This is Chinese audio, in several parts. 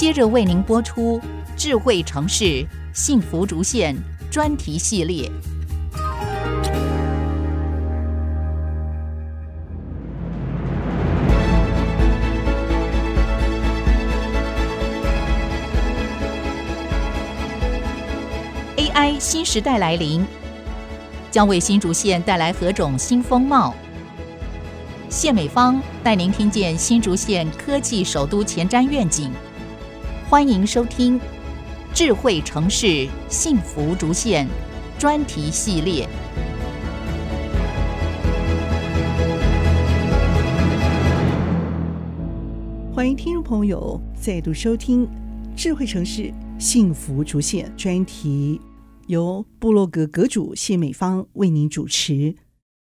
接着为您播出智慧城市幸福竹县专题系列。AI 新时代来临，将为新竹县带来何种新风貌？谢美芳带您听见新竹县科技首都前瞻愿景。欢迎收听《智慧城市幸福竹县》专题系列。欢迎听众朋友再度收听《智慧城市幸福竹县》专题，由部落格阁主谢美芳为您主持。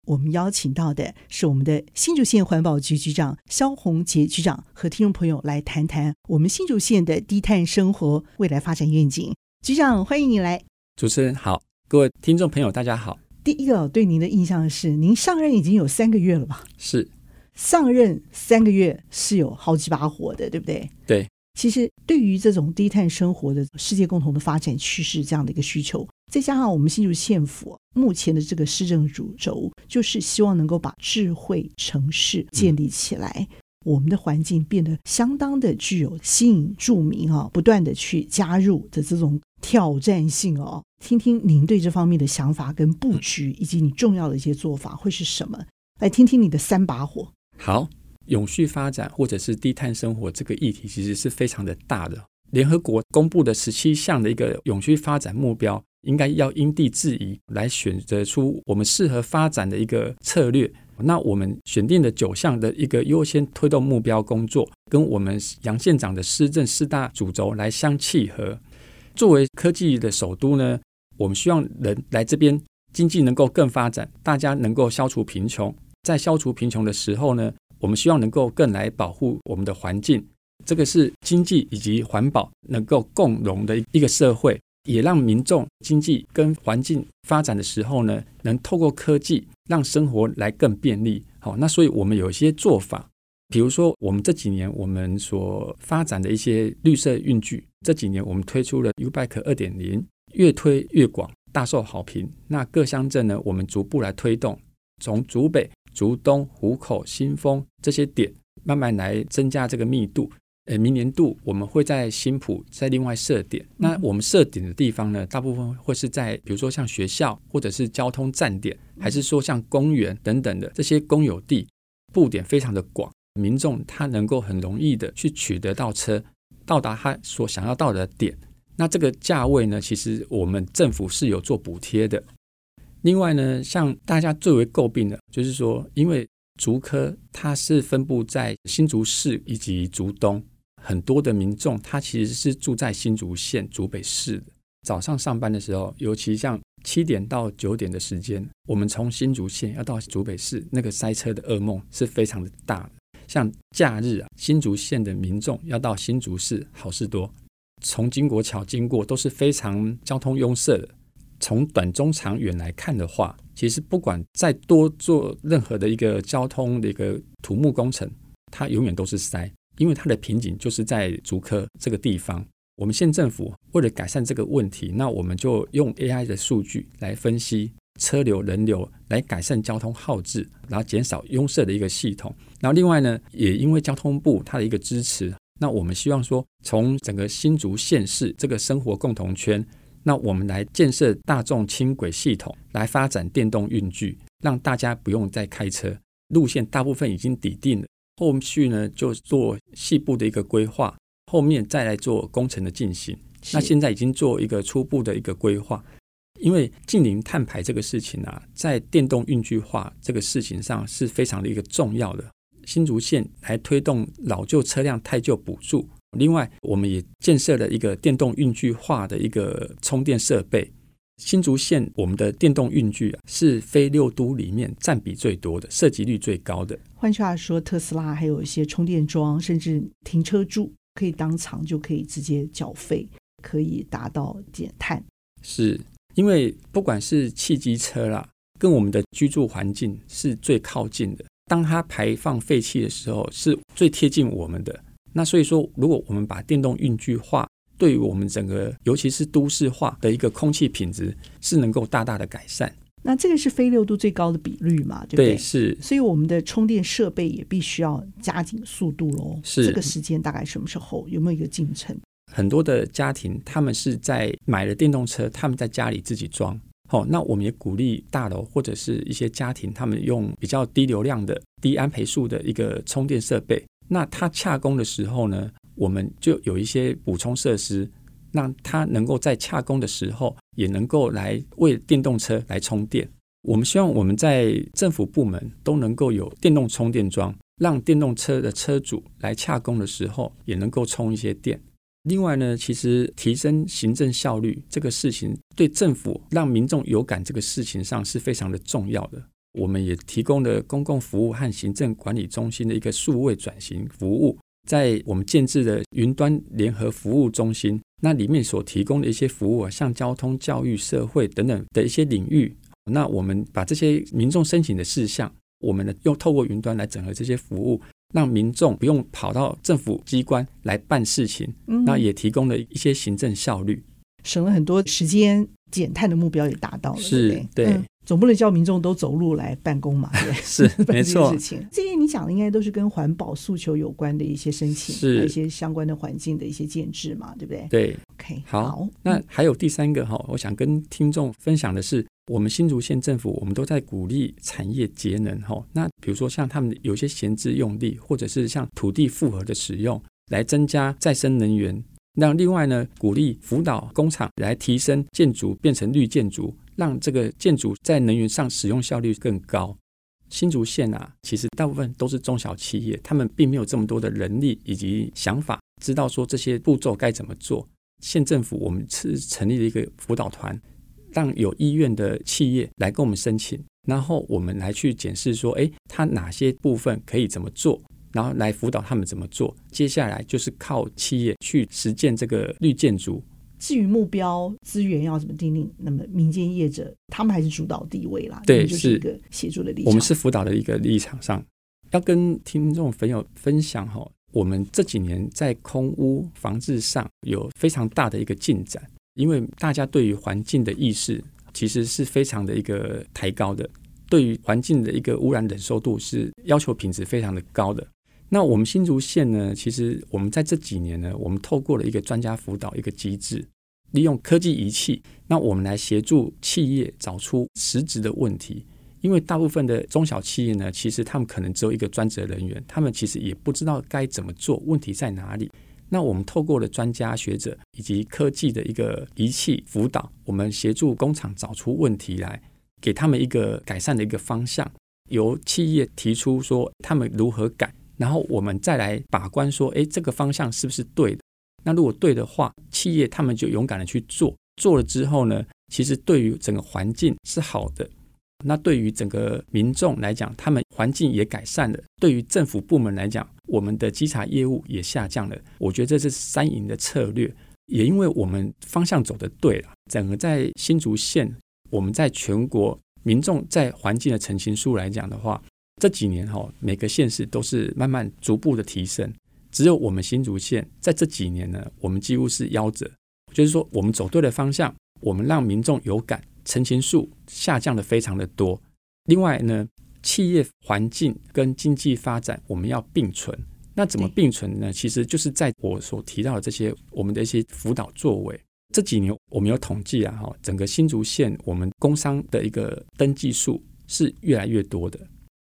我们邀请到的是我们的新竹县环保局局长肖宏杰局长，和听众朋友来谈谈我们新竹县的低碳生活未来发展愿景。局长，欢迎你来。主持人好，各位听众朋友，大家好。第一个对您的印象是，您上任已经有三个月了吧？是，上任三个月是有好几把火的，对不对？对。其实，对于这种低碳生活的世界共同的发展趋势这样的一个需求，再加上我们新竹县府目前的这个市政主轴，就是希望能够把智慧城市建立起来，我们的环境变得相当的具有吸引住民啊，不断的去加入的这种挑战性哦。听听您对这方面的想法跟布局，以及你重要的一些做法会是什么？来听听你的三把火。好。永续发展或者是低碳生活这个议题，其实是非常的大的。联合国公布的十七项的一个永续发展目标，应该要因地制宜来选择出我们适合发展的一个策略。那我们选定的九项的一个优先推动目标工作，跟我们杨县长的施政四大主轴来相契合。作为科技的首都呢，我们希望人来这边，经济能够更发展，大家能够消除贫穷。在消除贫穷的时候呢，我们希望能够更来保护我们的环境，这个是经济以及环保能够共荣的一个社会，也让民众经济跟环境发展的时候呢，能透过科技让生活来更便利。好，那所以我们有一些做法，比如说我们这几年我们所发展的一些绿色运具，这几年我们推出了 Ubike 二点零，越推越广，大受好评。那各乡镇呢，我们逐步来推动，从竹北。竹东、湖口、新丰这些点，慢慢来增加这个密度。呃，明年度我们会在新浦再另外设点。那我们设点的地方呢，大部分会是在比如说像学校，或者是交通站点，还是说像公园等等的这些公有地，布点非常的广，民众他能够很容易的去取得到车，到达他所想要到的点。那这个价位呢，其实我们政府是有做补贴的。另外呢，像大家最为诟病的，就是说，因为竹科它是分布在新竹市以及竹东，很多的民众他其实是住在新竹县竹北市的。早上上班的时候，尤其像七点到九点的时间，我们从新竹县要到竹北市，那个塞车的噩梦是非常的大。像假日啊，新竹县的民众要到新竹市好事多，从金国桥经过都是非常交通拥塞的。从短、中、长远来看的话，其实不管再多做任何的一个交通的一个土木工程，它永远都是塞，因为它的瓶颈就是在竹科这个地方。我们县政府为了改善这个问题，那我们就用 AI 的数据来分析车流、人流，来改善交通号志，然后减少拥塞的一个系统。然后另外呢，也因为交通部它的一个支持，那我们希望说，从整个新竹县市这个生活共同圈。那我们来建设大众轻轨系统，来发展电动运具，让大家不用再开车。路线大部分已经底定了，后续呢就做细部的一个规划，后面再来做工程的进行。那现在已经做一个初步的一个规划，因为近零碳排这个事情啊，在电动运具化这个事情上是非常的一个重要的。新竹县来推动老旧车辆汰旧补助。另外，我们也建设了一个电动运具化的一个充电设备。新竹县我们的电动运具啊，是非六都里面占比最多的，涉及率最高的。换句话说，特斯拉还有一些充电桩，甚至停车柱可以当场就可以直接缴费，可以达到减碳。是因为不管是汽机车啦，跟我们的居住环境是最靠近的，当它排放废气的时候，是最贴近我们的。那所以说，如果我们把电动运具化，对于我们整个，尤其是都市化的一个空气品质，是能够大大的改善。那这个是非六度最高的比率嘛？对不对？对，是。所以我们的充电设备也必须要加紧速度喽。是。这个时间大概什么时候？有没有一个进程？很多的家庭，他们是在买了电动车，他们在家里自己装。好，那我们也鼓励大楼或者是一些家庭，他们用比较低流量的、低安培数的一个充电设备。那它洽工的时候呢，我们就有一些补充设施，让它能够在洽工的时候也能够来为电动车来充电。我们希望我们在政府部门都能够有电动充电桩，让电动车的车主来洽工的时候也能够充一些电。另外呢，其实提升行政效率这个事情，对政府让民众有感这个事情上是非常的重要的。我们也提供了公共服务和行政管理中心的一个数位转型服务，在我们建置的云端联合服务中心，那里面所提供的一些服务啊，像交通、教育、社会等等的一些领域，那我们把这些民众申请的事项，我们呢用透过云端来整合这些服务，让民众不用跑到政府机关来办事情，那也提供了一些行政效率，省了很多时间，减碳的目标也达到了，是，对，对。嗯总不能叫民众都走路来办公嘛？对，是 没错。事情这些你讲的应该都是跟环保诉求有关的一些申请，是一些相关的环境的一些建制嘛，对不对？对，OK，好。好，那还有第三个哈，我想跟听众分享的是，我们新竹县政府，我们都在鼓励产业节能哈。那比如说像他们有些闲置用地，或者是像土地复合的使用，来增加再生能源。那另外呢，鼓励辅导工厂来提升建筑变成绿建筑，让这个建筑在能源上使用效率更高。新竹县啊，其实大部分都是中小企业，他们并没有这么多的人力以及想法，知道说这些步骤该怎么做。县政府我们是成立了一个辅导团，让有意愿的企业来跟我们申请，然后我们来去检视说，诶，它哪些部分可以怎么做。然后来辅导他们怎么做，接下来就是靠企业去实践这个绿建筑。至于目标资源要怎么订定，那么民间业者他们还是主导地位啦。对，就是一个协助的立场。我们是辅导的一个立场上，要跟听众朋友分享哈，我们这几年在空屋防治上有非常大的一个进展，因为大家对于环境的意识其实是非常的一个抬高的，对于环境的一个污染忍受度是要求品质非常的高的。那我们新竹县呢，其实我们在这几年呢，我们透过了一个专家辅导一个机制，利用科技仪器，那我们来协助企业找出实质的问题。因为大部分的中小企业呢，其实他们可能只有一个专责人员，他们其实也不知道该怎么做，问题在哪里。那我们透过了专家学者以及科技的一个仪器辅导，我们协助工厂找出问题来，给他们一个改善的一个方向。由企业提出说他们如何改。然后我们再来把关，说，哎，这个方向是不是对的？那如果对的话，企业他们就勇敢的去做，做了之后呢，其实对于整个环境是好的。那对于整个民众来讲，他们环境也改善了；对于政府部门来讲，我们的稽查业务也下降了。我觉得这是三赢的策略。也因为我们方向走得对了，整个在新竹县，我们在全国民众在环境的澄清书来讲的话。这几年哈，每个县市都是慢慢逐步的提升，只有我们新竹县在这几年呢，我们几乎是夭折。就是说，我们走对了方向，我们让民众有感，陈情数下降的非常的多。另外呢，企业环境跟经济发展我们要并存。那怎么并存呢？其实就是在我所提到的这些我们的一些辅导作为。这几年我们有统计啊，哈，整个新竹县我们工商的一个登记数是越来越多的。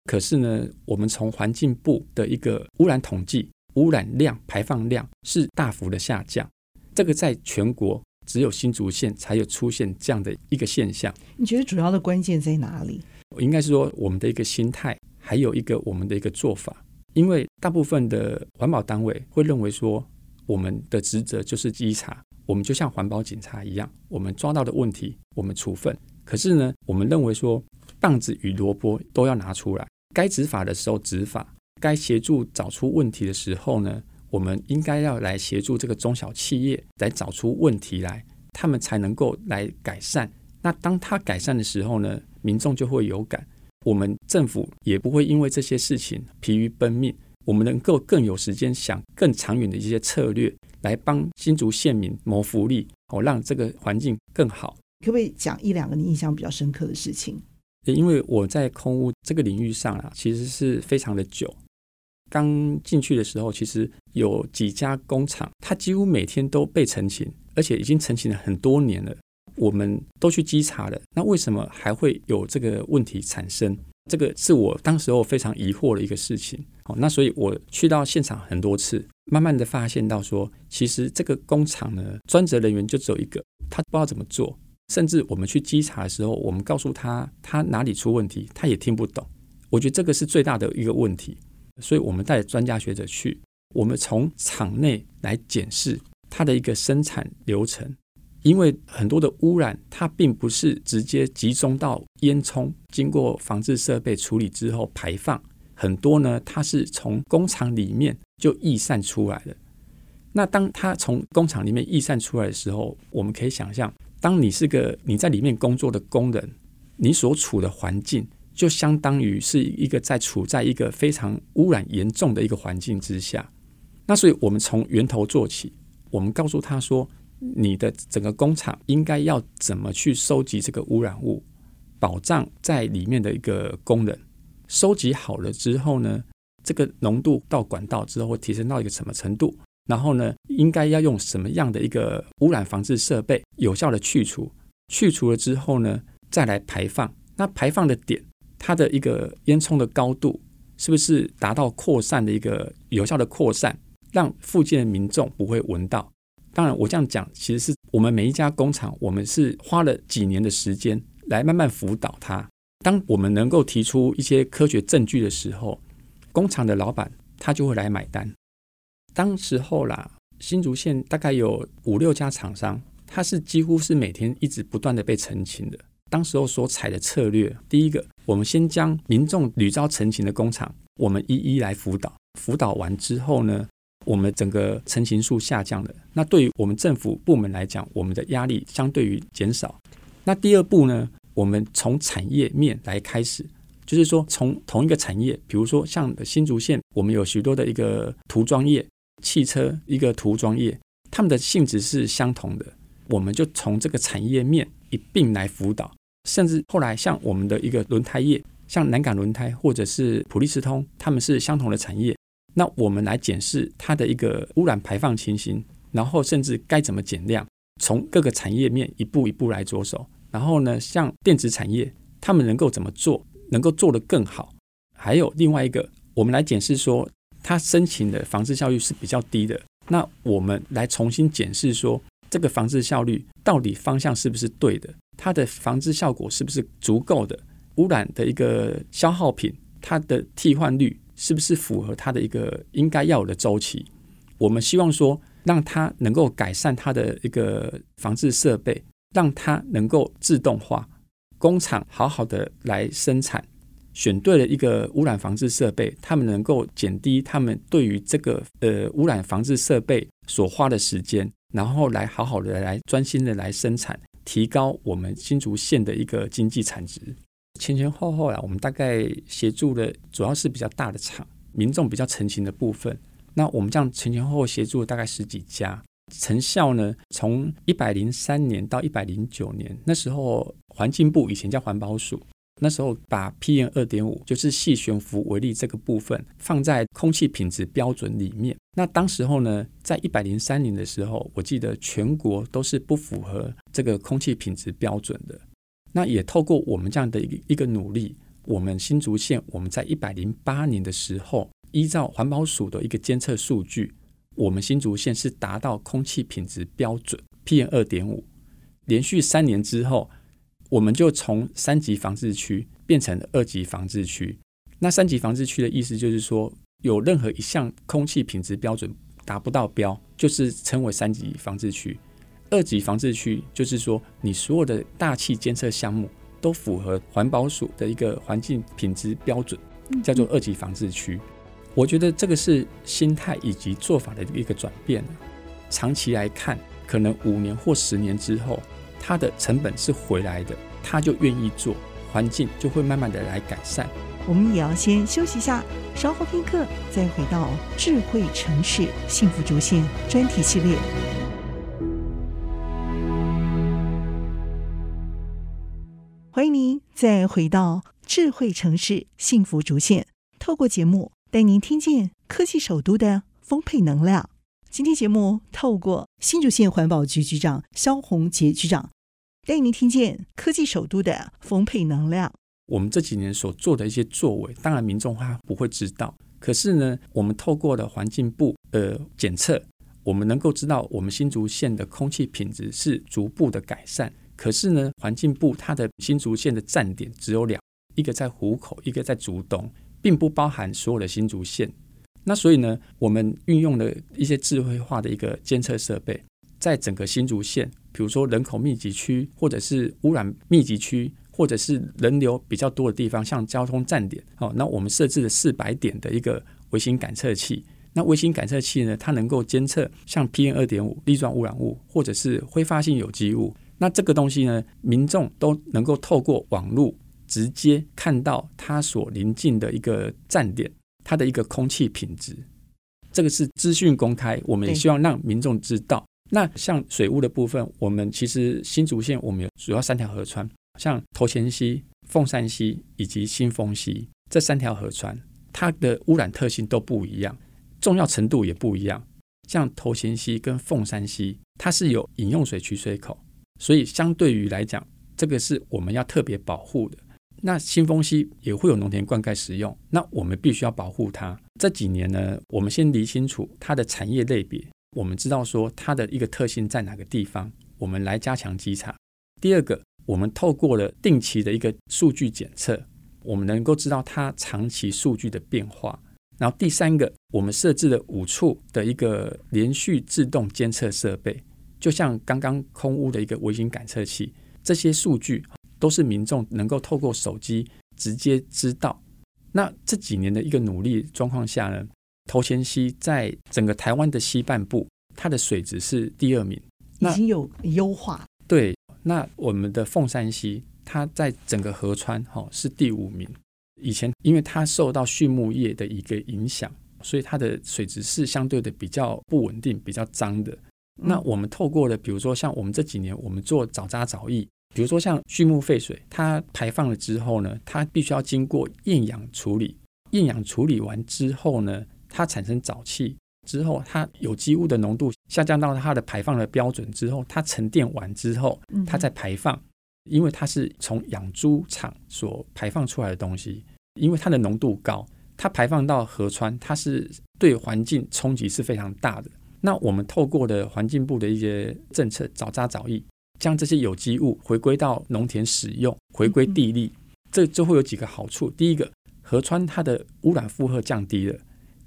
可是呢，我们从环境部的一个污染统计，污染量、排放量是大幅的下降。这个在全国只有新竹县才有出现这样的一个现象。你觉得主要的关键在哪里？应该是说我们的一个心态，还有一个我们的一个做法。因为大部分的环保单位会认为说，我们的职责就是稽查，我们就像环保警察一样，我们抓到的问题，我们处分。可是呢，我们认为说，棒子与萝卜都要拿出来，该执法的时候执法，该协助找出问题的时候呢，我们应该要来协助这个中小企业来找出问题来，他们才能够来改善。那当他改善的时候呢，民众就会有感，我们政府也不会因为这些事情疲于奔命，我们能够更有时间想更长远的一些策略，来帮新竹县民谋福利，哦，让这个环境更好。可不可以讲一两个你印象比较深刻的事情？因为我在空屋这个领域上啊，其实是非常的久。刚进去的时候，其实有几家工厂，它几乎每天都被陈情，而且已经陈情了很多年了。我们都去稽查了，那为什么还会有这个问题产生？这个是我当时候非常疑惑的一个事情。好，那所以我去到现场很多次，慢慢的发现到说，其实这个工厂呢，专责人员就只有一个，他不知道怎么做。甚至我们去稽查的时候，我们告诉他他哪里出问题，他也听不懂。我觉得这个是最大的一个问题，所以我们带专家学者去，我们从厂内来检视它的一个生产流程。因为很多的污染，它并不是直接集中到烟囱，经过防治设备处理之后排放，很多呢，它是从工厂里面就逸散出来的。那当它从工厂里面逸散出来的时候，我们可以想象，当你是个你在里面工作的工人，你所处的环境就相当于是一个在处在一个非常污染严重的一个环境之下。那所以我们从源头做起，我们告诉他说。你的整个工厂应该要怎么去收集这个污染物，保障在里面的一个工人收集好了之后呢，这个浓度到管道之后会提升到一个什么程度？然后呢，应该要用什么样的一个污染防治设备有效的去除？去除了之后呢，再来排放。那排放的点，它的一个烟囱的高度是不是达到扩散的一个有效的扩散，让附近的民众不会闻到？当然，我这样讲，其实是我们每一家工厂，我们是花了几年的时间来慢慢辅导他。当我们能够提出一些科学证据的时候，工厂的老板他就会来买单。当时候啦，新竹县大概有五六家厂商，它是几乎是每天一直不断的被澄清的。当时候所采的策略，第一个，我们先将民众屡遭陈情的工厂，我们一一来辅导。辅导完之后呢，我们整个成型数下降了，那对于我们政府部门来讲，我们的压力相对于减少。那第二步呢，我们从产业面来开始，就是说从同一个产业，比如说像新竹县，我们有许多的一个涂装业、汽车一个涂装业，他们的性质是相同的，我们就从这个产业面一并来辅导。甚至后来像我们的一个轮胎业，像南港轮胎或者是普利司通，他们是相同的产业。那我们来检视它的一个污染排放情形，然后甚至该怎么减量，从各个产业面一步一步来着手。然后呢，像电子产业，他们能够怎么做，能够做得更好？还有另外一个，我们来检视说，它申请的防治效率是比较低的。那我们来重新检视说，这个防治效率到底方向是不是对的？它的防治效果是不是足够的？污染的一个消耗品，它的替换率。是不是符合它的一个应该要有的周期？我们希望说，让它能够改善它的一个防治设备，让它能够自动化，工厂好好的来生产，选对了一个污染防治设备，他们能够减低他们对于这个呃污染防治设备所花的时间，然后来好好的来专心的来生产，提高我们新竹县的一个经济产值。前前后后啊，我们大概协助的主要是比较大的厂，民众比较成型的部分。那我们这样前前后后协助了大概十几家，成效呢，从一百零三年到一百零九年，那时候环境部以前叫环保署，那时候把 PM 二点五就是细悬浮微粒这个部分放在空气品质标准里面。那当时候呢，在一百零三年的时候，我记得全国都是不符合这个空气品质标准的。那也透过我们这样的一个一个努力，我们新竹县我们在一百零八年的时候，依照环保署的一个监测数据，我们新竹县是达到空气品质标准 PM 二点五，连续三年之后，我们就从三级防治区变成了二级防治区。那三级防治区的意思就是说，有任何一项空气品质标准达不到标，就是称为三级防治区。二级防治区就是说，你所有的大气监测项目都符合环保署的一个环境品质标准，叫做二级防治区。我觉得这个是心态以及做法的一个转变。长期来看，可能五年或十年之后，它的成本是回来的，他就愿意做，环境就会慢慢的来改善。我们也要先休息一下，稍后片刻再回到智慧城市幸福竹线专题系列。欢迎您再回到智慧城市幸福竹线，透过节目带您听见科技首都的丰沛能量。今天节目透过新竹县环保局局长萧宏杰局长，带您听见科技首都的丰沛能量。我们这几年所做的一些作为，当然民众他不会知道。可是呢，我们透过了环境部的检测，我们能够知道我们新竹县的空气品质是逐步的改善。可是呢，环境部它的新竹县的站点只有两，一个在湖口，一个在竹东，并不包含所有的新竹县。那所以呢，我们运用了一些智慧化的一个监测设备，在整个新竹县，比如说人口密集区，或者是污染密集区。或者是人流比较多的地方，像交通站点，哦，那我们设置了四百点的一个微型感测器。那微型感测器呢，它能够监测像 PM 二点五、粒状污染物，或者是挥发性有机物。那这个东西呢，民众都能够透过网络直接看到它所临近的一个站点，它的一个空气品质。这个是资讯公开，我们也希望让民众知道。那像水务的部分，我们其实新竹县我们有主要三条河川。像头前溪、凤山溪以及新丰溪这三条河川，它的污染特性都不一样，重要程度也不一样。像头前溪跟凤山溪，它是有饮用水取水口，所以相对于来讲，这个是我们要特别保护的。那新丰溪也会有农田灌溉使用，那我们必须要保护它。这几年呢，我们先理清楚它的产业类别，我们知道说它的一个特性在哪个地方，我们来加强稽查。第二个。我们透过了定期的一个数据检测，我们能够知道它长期数据的变化。然后第三个，我们设置了五处的一个连续自动监测设备，就像刚刚空屋的一个微型感测器，这些数据都是民众能够透过手机直接知道。那这几年的一个努力状况下呢，头前溪在整个台湾的西半部，它的水质是第二名，已经有优化。对。那我们的凤山溪，它在整个河川哈是第五名。以前因为它受到畜牧业的一个影响，所以它的水质是相对的比较不稳定、比较脏的。那我们透过了，比如说像我们这几年我们做早扎早疫，比如说像畜牧废水，它排放了之后呢，它必须要经过厌氧处理。厌氧处理完之后呢，它产生沼气。之后，它有机物的浓度下降到它的排放的标准之后，它沉淀完之后，它再排放，因为它是从养猪场所排放出来的东西，因为它的浓度高，它排放到河川，它是对环境冲击是非常大的。那我们透过的环境部的一些政策，早扎早疫，将这些有机物回归到农田使用，回归地力，这就会有几个好处。第一个，河川它的污染负荷降低了；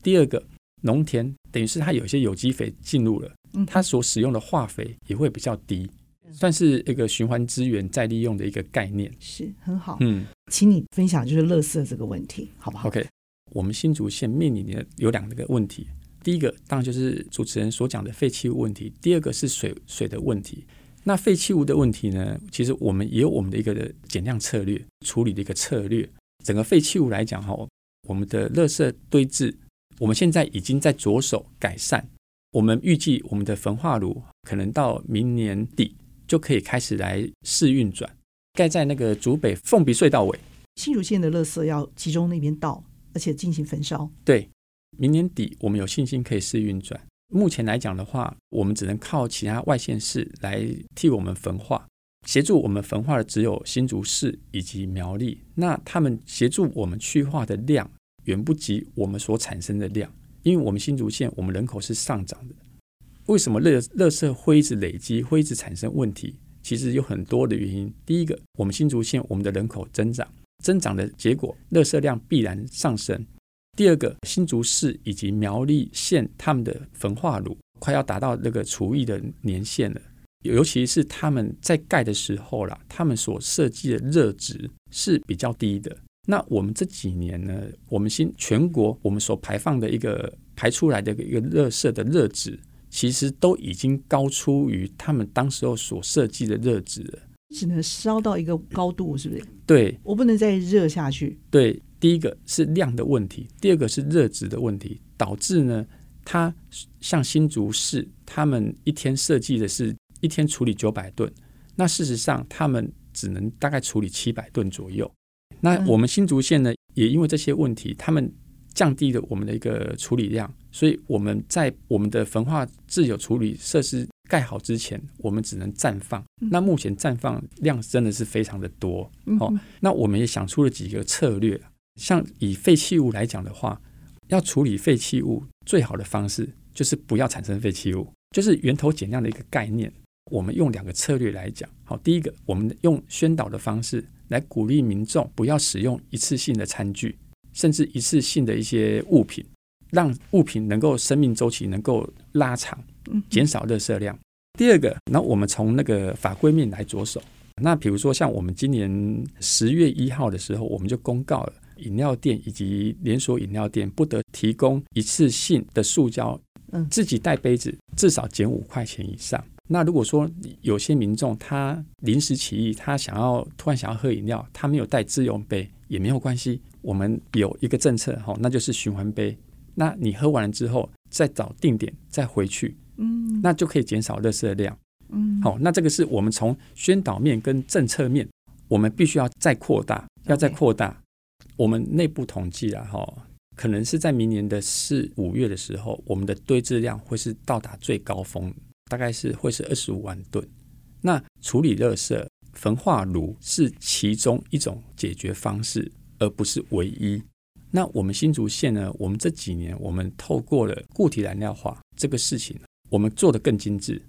第二个，农田等于是它有一些有机肥进入了，它所使用的化肥也会比较低，算是一个循环资源再利用的一个概念，是很好。嗯，请你分享就是垃圾这个问题，好不好？OK，我们新竹县面临的有两个问题，第一个当然就是主持人所讲的废弃物问题，第二个是水水的问题。那废弃物的问题呢，其实我们也有我们的一个减量策略处理的一个策略。整个废弃物来讲哈，我们的垃圾堆置。我们现在已经在着手改善，我们预计我们的焚化炉可能到明年底就可以开始来试运转，盖在那个竹北凤鼻隧道尾。新竹县的垃圾要集中那边倒，而且进行焚烧。对，明年底我们有信心可以试运转。目前来讲的话，我们只能靠其他外县市来替我们焚化，协助我们焚化的只有新竹市以及苗栗。那他们协助我们去化的量，远不及我们所产生的量，因为我们新竹县我们人口是上涨的。为什么垃垃圾会一直累积，会一直产生问题？其实有很多的原因。第一个，我们新竹县我们的人口增长，增长的结果，垃圾量必然上升。第二个，新竹市以及苗栗县他们的焚化炉快要达到那个厨役的年限了，尤其是他们在盖的时候啦，他们所设计的热值是比较低的。那我们这几年呢，我们新全国我们所排放的一个排出来的一个热设的热值，其实都已经高出于他们当时候所设计的热值了。只能烧到一个高度，是不是？对，我不能再热下去。对，第一个是量的问题，第二个是热值的问题，导致呢，它像新竹市，他们一天设计的是一天处理九百吨，那事实上他们只能大概处理七百吨左右。那我们新竹县呢，也因为这些问题，他们降低了我们的一个处理量，所以我们在我们的焚化自有处理设施盖好之前，我们只能暂放。那目前暂放量真的是非常的多。哦，那我们也想出了几个策略，像以废弃物来讲的话，要处理废弃物最好的方式就是不要产生废弃物，就是源头减量的一个概念。我们用两个策略来讲，好，第一个，我们用宣导的方式来鼓励民众不要使用一次性的餐具，甚至一次性的一些物品，让物品能够生命周期能够拉长，减少垃圾量。第二个，那我们从那个法规面来着手。那比如说，像我们今年十月一号的时候，我们就公告了，饮料店以及连锁饮料店不得提供一次性的塑胶，自己带杯子至少减五块钱以上。那如果说有些民众他临时起意，他想要突然想要喝饮料，他没有带自用杯也没有关系，我们有一个政策哈，那就是循环杯。那你喝完了之后，再找定点再回去，嗯，那就可以减少垃圾量，嗯，好，那这个是我们从宣导面跟政策面，我们必须要再扩大，要再扩大。我们内部统计了哈，可能是在明年的四五月的时候，我们的堆置量会是到达最高峰。大概是会是二十五万吨。那处理垃圾，焚化炉是其中一种解决方式，而不是唯一。那我们新竹县呢？我们这几年，我们透过了固体燃料化这个事情，我们做得更精致。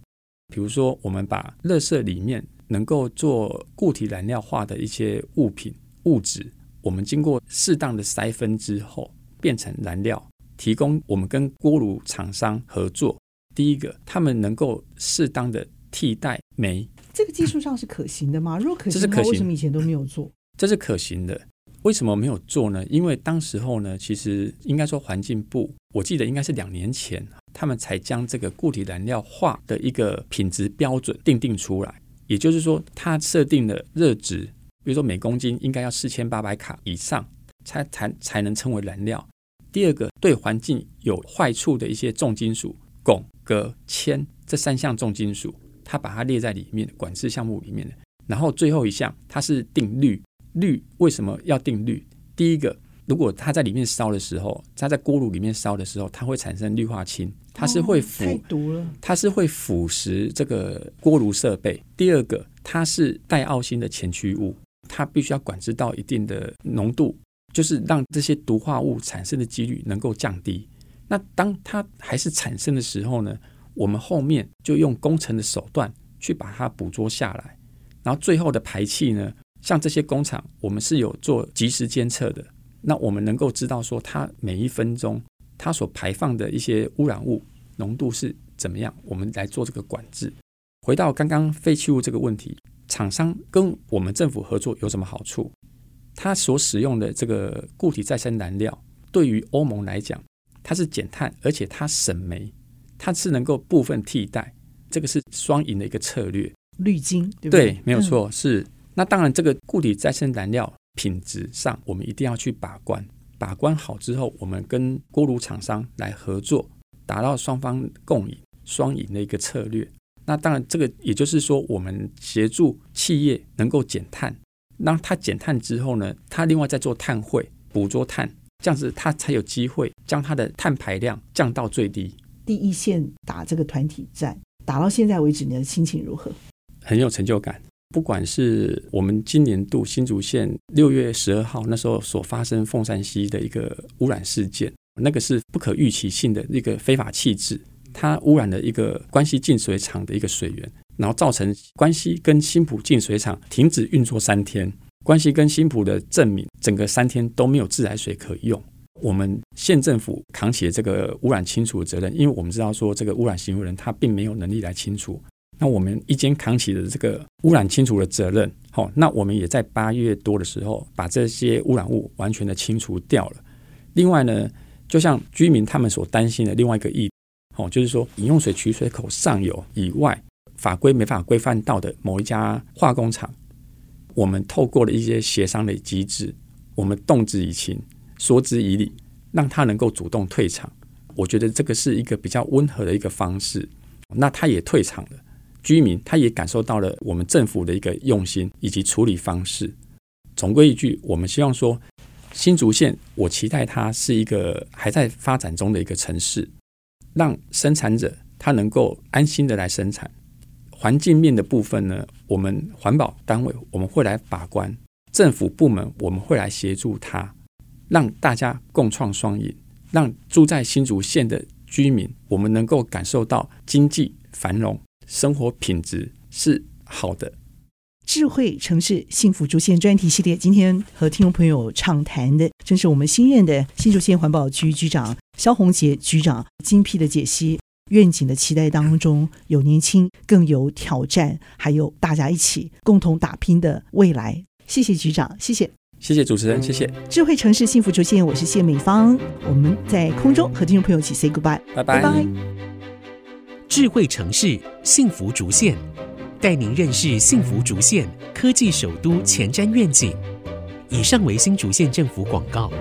比如说，我们把垃圾里面能够做固体燃料化的一些物品物质，我们经过适当的筛分之后，变成燃料，提供我们跟锅炉厂商合作。第一个，他们能够适当的替代煤，这个技术上是可行的吗？如果可行的话，为什么以前都没有做？这是可行的，为什么没有做呢？因为当时候呢，其实应该说环境部，我记得应该是两年前，他们才将这个固体燃料化的一个品质标准定定出来。也就是说，它设定了热值，比如说每公斤应该要四千八百卡以上，才才才能称为燃料。第二个，对环境有坏处的一些重金属。汞、镉、铅这三项重金属，它把它列在里面管制项目里面的。然后最后一项，它是定氯。氯为什么要定氯？第一个，如果它在里面烧的时候，它在锅炉里面烧的时候，它会产生氯化氢，它是会腐，太毒了，它是会腐蚀这个锅炉设备。第二个，它是带奥辛的前驱物，它必须要管制到一定的浓度，就是让这些毒化物产生的几率能够降低。那当它还是产生的时候呢，我们后面就用工程的手段去把它捕捉下来，然后最后的排气呢，像这些工厂，我们是有做及时监测的，那我们能够知道说它每一分钟它所排放的一些污染物浓度是怎么样，我们来做这个管制。回到刚刚废弃物这个问题，厂商跟我们政府合作有什么好处？它所使用的这个固体再生燃料，对于欧盟来讲。它是减碳，而且它省煤，它是能够部分替代，这个是双赢的一个策略。绿金对不对？对，没有错。嗯、是那当然，这个固体再生燃料品质上，我们一定要去把关，把关好之后，我们跟锅炉厂商来合作，达到双方共赢、双赢的一个策略。那当然，这个也就是说，我们协助企业能够减碳，让它减碳之后呢，它另外再做碳汇，捕捉碳。这样子，它才有机会将它的碳排量降到最低。第一线打这个团体战，打到现在为止，你的心情如何？很有成就感。不管是我们今年度新竹县六月十二号那时候所发生凤山溪的一个污染事件，那个是不可预期性的一个非法弃置，它污染了一个关西净水厂的一个水源，然后造成关西跟新埔净水厂停止运作三天。关西跟新埔的镇民，整个三天都没有自来水可用。我们县政府扛起了这个污染清除的责任，因为我们知道说这个污染行为人他并没有能力来清除。那我们一肩扛起了这个污染清除的责任。好，那我们也在八月多的时候把这些污染物完全的清除掉了。另外呢，就像居民他们所担心的另外一个议，哦，就是说饮用水取水口上游以外法规没法规范到的某一家化工厂。我们透过了一些协商的机制，我们动之以情，说之以理，让他能够主动退场。我觉得这个是一个比较温和的一个方式。那他也退场了，居民他也感受到了我们政府的一个用心以及处理方式。总归一句，我们希望说，新竹县，我期待它是一个还在发展中的一个城市，让生产者他能够安心的来生产。环境面的部分呢，我们环保单位我们会来把关，政府部门我们会来协助他，让大家共创双赢，让住在新竹县的居民，我们能够感受到经济繁荣，生活品质是好的。智慧城市幸福竹县专题系列，今天和听众朋友畅谈的，正是我们新任的新竹县环保局局长萧红杰局长精辟的解析。愿景的期待当中，有年轻，更有挑战，还有大家一起共同打拼的未来。谢谢局长，谢谢，谢谢主持人，谢谢。智慧城市幸福竹县，我是谢美芳，我们在空中和听众朋友一起 say goodbye，拜拜。拜拜。智慧城市幸福竹县，带您认识幸福竹县科技首都前瞻愿景。以上为新竹县政府广告。